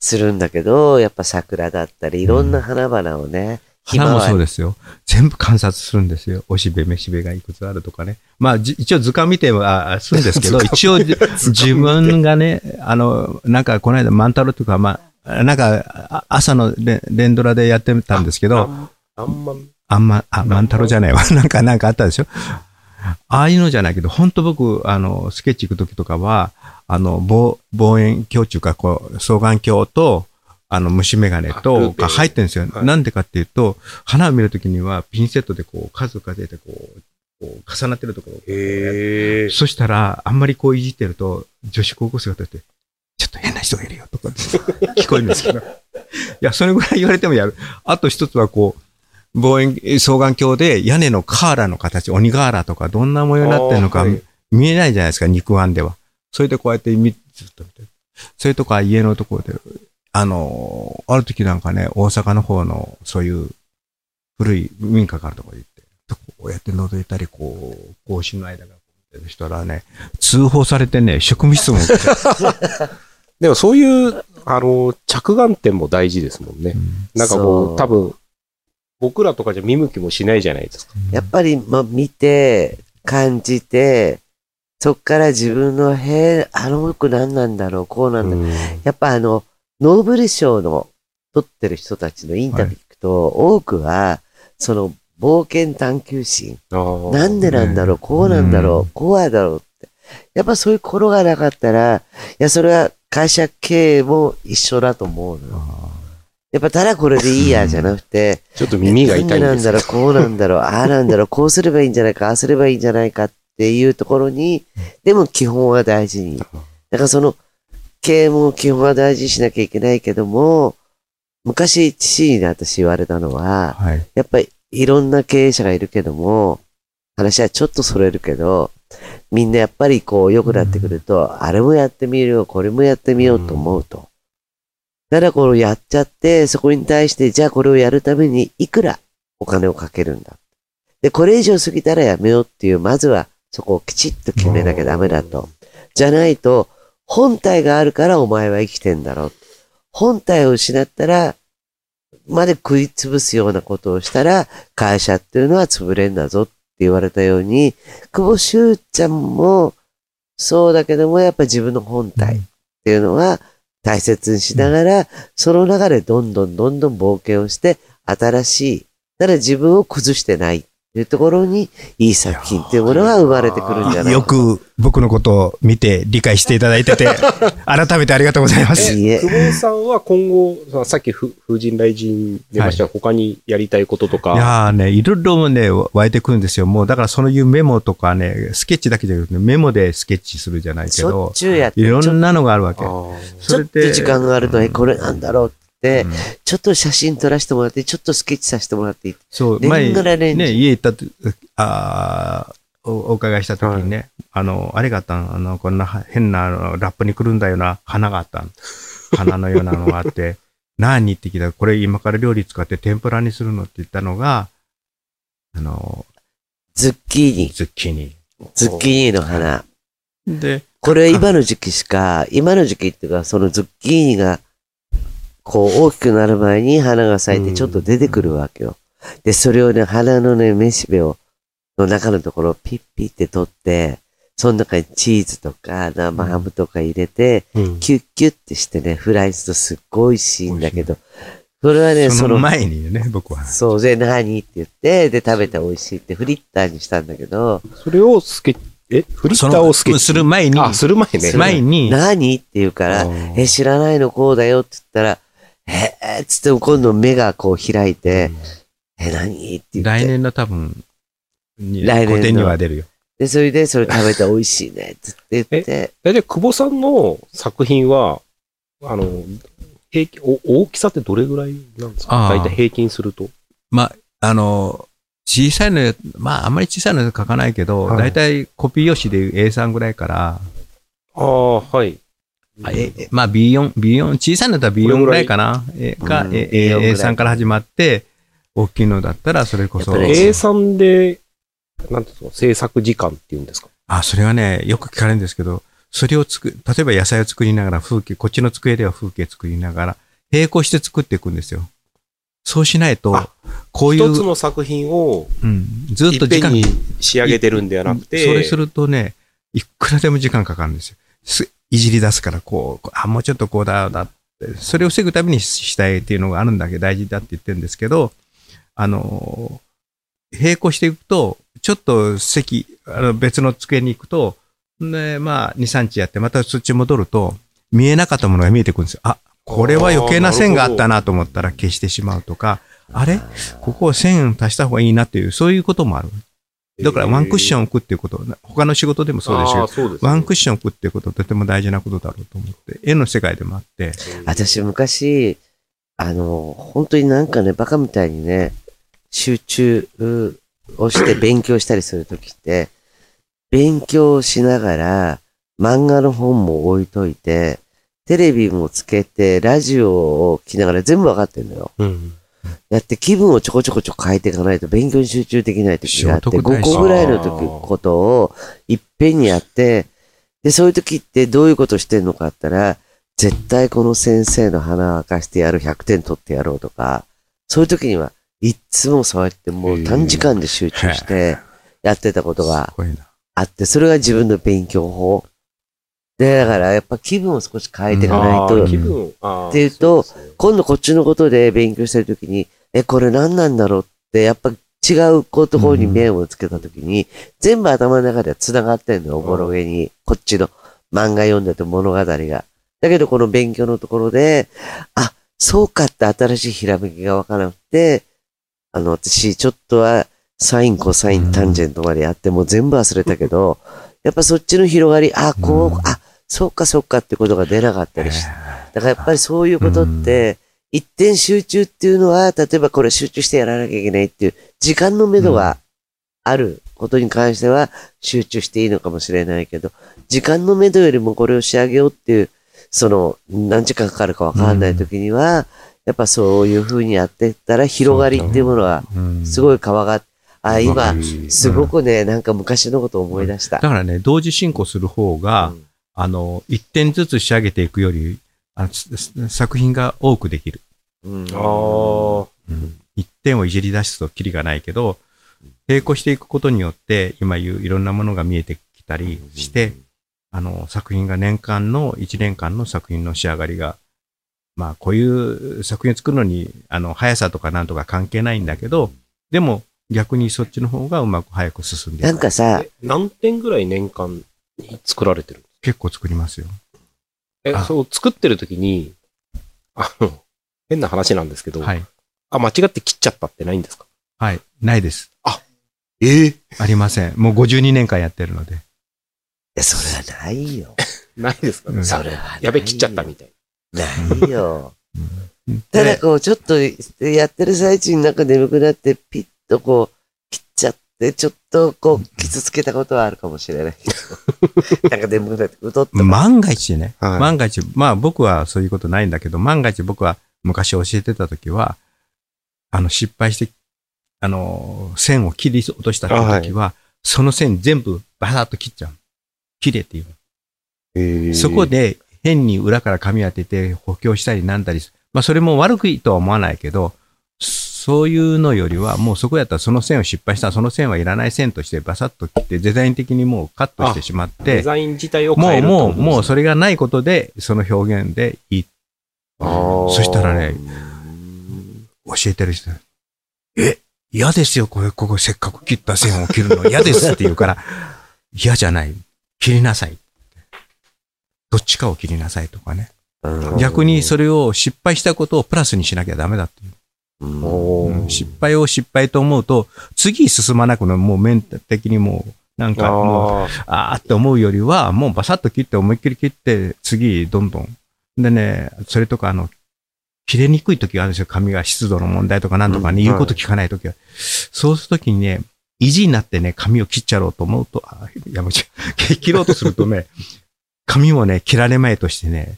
するんだけど、やっぱ桜だったり、いろんな花々をね、花もそうですよ。全部観察するんですよ。おしべ、めしべがいくつあるとかね。まあ、一応図鑑見てはするんですけど、一応自分がね、あの、なんかこの間万太郎とか、まあ、なんか朝の連ドラでやってたんですけど、あんま、あんま、あ、万太郎じゃないわ。なんか、なんかあったでしょ？ああいうのじゃないけど、本当僕、あの、スケッチ行くときとかは、あの、望、望遠鏡っていうか、こう、双眼鏡と、あの、虫眼鏡と、が入ってるんですよ。はい、なんでかっていうと、花を見るときには、ピンセットでこう、数を数えて、こう、こう重なってるところ。へそしたら、あんまりこういじってると、女子高校生が立って、ちょっと変な人がいるよとか 聞こえるんですけど。いや、それぐらい言われてもやる。あと一つはこう、望遠、双眼鏡で屋根のカーラの形、鬼瓦とかどんな模様になってるのか見えないじゃないですか、肉眼では。それでこうやって見、ずっと見て。それとか家のところであの、ある時なんかね、大阪の方の、そういう古い民家があるところに行って、こうやって覗いたり、こう、格子の間がる人らね、通報されてね、職務質問 でもそういう、あの、着眼点も大事ですもんね。うん、なんかこう、多分、僕らとかじゃ見向きもしないじゃないですか。やっぱり、まあ、見て、感じて、そっから自分の、へえ、あの服何なんだろう、こうなんだ。うん、やっぱあの、ノーベル賞の取ってる人たちのインタビュー聞くと、はい、多くは、その冒険探求心。なんでなんだろう、こうなんだろう、こうやだろうって。やっぱそういう心がなかったら、いや、それは会社経営も一緒だと思うの。やっぱただこれでいいやじゃなくて、ちょっと耳が痛いんですなんだろう、こうなんだろう、ああなんだろう、こうすればいいんじゃないか、ああすればいいんじゃないかっていうところに、でも基本は大事に。だからその、経営も基本は大事にしなきゃいけないけども、昔父に私言われたのは、はい、やっぱりいろんな経営者がいるけども、話はちょっとそれるけど、みんなやっぱりこう良くなってくると、うん、あれもやってみるよ、これもやってみようと思うと。ただこれをやっちゃって、そこに対して、じゃあこれをやるためにいくらお金をかけるんだ。で、これ以上過ぎたらやめようっていう、まずはそこをきちっと決めなきゃダメだと。じゃないと、本体があるからお前は生きてんだろう。本体を失ったら、まで食いつぶすようなことをしたら、会社っていうのは潰れんだぞって言われたように、久保修ちゃんも、そうだけども、やっぱ自分の本体っていうのは大切にしながら、その中でどんどんどんどん冒険をして、新しい、だから自分を崩してない。いうところに、いい作品っていうものが生まれてくるんじゃないよく僕のことを見て理解していただいてて、改めてありがとうございます。い久保さんは今後、さっき風神雷神出ましたが、はい、他にやりたいこととか。いやね、いろいろね、湧いてくるんですよ。もうだからそういうメモとかね、スケッチだけじゃなくて、メモでスケッチするじゃないけど、いろんなのがあるわけ。それで。時間があると、え、これなんだろう、うん、ちょっと写真撮らせてもらって、ちょっとスケッチさせてもらっていいそう、前、ね、家行ったと、あおお伺いした時にね、はい、あの、あれがあったあの、こんな変なラップにくるんだような花があった花のようなのがあって、何って聞いたら、これ今から料理使って天ぷらにするのって言ったのが、あの、ズッキーニ。ズッキーニ。ズッキーニの花。で、これは今の時期しか、今の時期っていうか、そのズッキーニがこう大きくなる前に花が咲いてちょっと出てくるわけよ。で、それをね、花のね、めしべを、の中のところをピッピって取って、その中にチーズとか生ハムとか入れて、うん、キュッキュッってしてね、フライするとすっごい美味しいんだけど、それはね、その前にね、僕は。そう、で、何？って言って、で、食べて美味しいってフリッターにしたんだけど、それをスケえ？フリッターをスケする前に。あ、する前ね。前に。何？って言うから、え、知らないのこうだよって言ったら、えー、つって今度目がこう開いて、うん、え、何？って言って。来年の多分、来年の。には出るよ。で、それでそれ食べて美味しいねって言って。え、で、久保さんの作品は、あの、平均、お大きさってどれぐらいなんですか？大体平均すると。まあ、あの、小さいの、まあ、あんまり小さいの書かないけど、はい、大体コピー用紙で A3 ぐらいから。ああ、はい。あえまあ B4、B4、小さいのだったら B4 ぐらいかな。えか、え A3 から始まって、大きいのだったらそれこそ。A3 で、なんていうの、制作時間っていうんですか？あ、それはね、よく聞かれるんですけど、それをつく、例えば野菜を作りながら風景、こっちの机では風景作りながら、並行して作っていくんですよ。そうしないとあ、こういう、一つの作品をうん、ずっいと時間に仕上げてるんではなくて、それするとね、いくらでも時間かかるんですよ。いじり出すから、こう、あ、もうちょっとこうだ、だって、それを防ぐためにしたいっていうのがあるんだけど、大事だって言ってるんですけど、あの、並行していくと、ちょっと席、あの別の机に行くと、ね、まあ、2、3日やって、またそっち戻ると、見えなかったものが見えてくるんですよ。あ、これは余計な線があったなと思ったら消してしまうとか、あれここを線足した方がいいなっていう、そういうこともある。だからワンクッションン置くっていうこと、他の仕事でもそうですよ。そうですねワンクッション置くっていうことはとても大事なことだろうと思って、絵の世界でもあって、私昔、あの、本当になんかね、バカみたいにね、集中をして勉強したりするときって、勉強しながら漫画の本も置いといて、テレビもつけて、ラジオを聞きながら全部わかってんのよ。うん。やって気分をちょこちょこちょこ変えていかないと勉強に集中できない時があって、聖徳太子5個ぐらいの時ことをいっぺんにやって、で、そういう時ってどういうことしてんのかって言ったら、絶対この先生の鼻を明かしてやる100点取ってやろうとか、そういう時にはいっつもそうやってもう短時間で集中してやってたことが。あって、それが自分の勉強法。で、だからやっぱ気分を少し変えていかないと。気分。っていうと今度こっちのことで勉強してるときに、え、これ何なんだろうって、やっぱ違うこところに目をつけたときに、全部頭の中では繋がってんのよ、おぼろげに。こっちの漫画読んでて物語が。だけどこの勉強のところで、あ、そうかって新しいひらめきがわからなくて、あの、私、ちょっとは、サイン、コサイン、タンジェントまでやって、もう全部忘れたけど、やっぱそっちの広がり、あ、こう、うん。あ、そうかそうかってことが出なかったりして、だからやっぱりそういうことって、一点集中っていうのは、例えばこれ集中してやらなきゃいけないっていう、時間の目処があることに関しては集中していいのかもしれないけど、時間の目処よりもこれを仕上げようっていう、その、何時間かかるかわかんない時には、やっぱそういう風にやっていったら広がりっていうものが、うん。すごい川が、あ、わ今かる、すごくね、なんか昔のことを思い出した。だ。からね、同時進行する方が、うんあの、一点ずつ仕上げていくより、あのす作品が多くできる。うんああ。一点をいじり出すとキリがないけど、並行していくことによって、今言ういろんなものが見えてきたりして、あの、作品が年間の、一年間の作品の仕上がりが、まあ、こういう作品を作るのに、あの、速さとかなんとか関係ないんだけど、でも、逆にそっちの方がうまく早く進んでいくなんかさ、え何点ぐらい年間に作られてる結構作りますよ。え、あそう、作ってる時に、あの、変な話なんですけど、はい。あ、間違って切っちゃったってないんですか？はい。ないです。ええありません。もう52年間やってるので。いやそれはないよ。ないですか、うんそれはないよ。やべ、切っちゃったみたいないよ。うんただこう、ちょっとやってる最中になんか眠くなって、ピッとこう、切っちょっとこう、傷つけたことはあるかもしれないけど。なんか眠くなって、うとっとか。万が一ね、はい万が一、まあ僕はそういうことないんだけど、万が一僕は昔教えてた時は、あの失敗して、あの、線を切り落とした時は、その線全部バサッと切っちゃう。切れっていう。えそこ、で変に裏から紙当てて補強したりなんだりすまあそれも悪くいいとは思わないけど、そういうのよりは、もうそこやったらその線を失敗したらその線はいらない線としてバサッと切ってデザイン的にもうカットしてしまって、デザイン自体をもう、変えるもう、もうそれ、れがないことで、その表現でいい。そしたらね、教えてる人、え、嫌ですよ、これ、ここせっかく切った線を切るの嫌ですって言うから、嫌じゃない。切りなさい。どっちかを切りなさいとかね。うん逆にそれを失敗したことをプラスにしなきゃダメだっていう。うん失敗を失敗と思うと、次進まなくなる。もうメンタル的にもう、なんかもう、あーって思うよりは、もうバサッと切って思いっきり切って、次、どんどん。でね、それとか、あの、切れにくい時があるんですよ。髪が湿度の問題とかなんとかね、うん言うこと聞かない時は。そうする時にね、意地になってね、髪を切っちゃろうと思うと、あーやめちゃう。切ろうとするとね、髪もね、切られまいとしてね、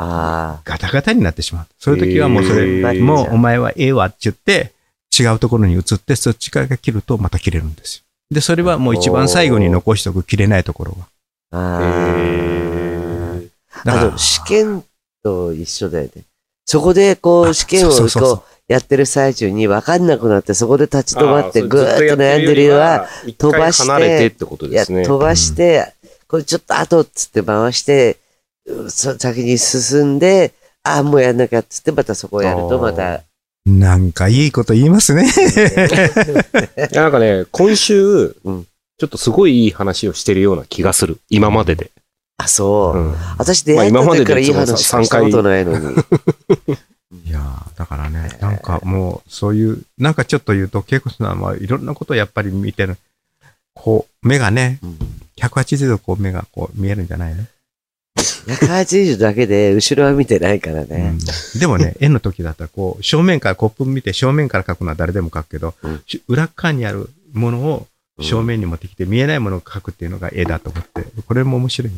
あガタガタになってしまう。そういう時はもうそれ、もうお前はええわって言って、違うところに移って、そっちから切るとまた切れるんですよ。で、それはもう一番最後に残しておく切れないところは。あへーあ。あと、試験と一緒だよね。そこで、こう、試験をこう、やってる最中に分かんなくなって、そこで立ち止まってぐーっと悩んでるよりは、、一飛ばして。飛ばして、これちょっと後っつって回して、先に進んで、ああ、もうやんなきゃっつって、またそこをやると、また、なんかいいこと言いますね。い やなんかね、今週、うんちょっとすごいいい話をしてるような気がする。今までで。あ、そう。うん私出会った時からいい話したことないのに。いやーだからね、なんかもう、そういう、なんかちょっと言うと、ケイコさんはいろんなことをやっぱり見てる。こう、目がね、うん180度こう目がこう見えるんじゃないの、180だけで後ろは見てないからね。うんでもね、絵の時だったら、こう、正面から、コップ見て正面から描くのは誰でも描くけど、うんし裏側にあるものを正面に持ってきて、見えないものを描くっていうのが絵だと思って、これも面白い。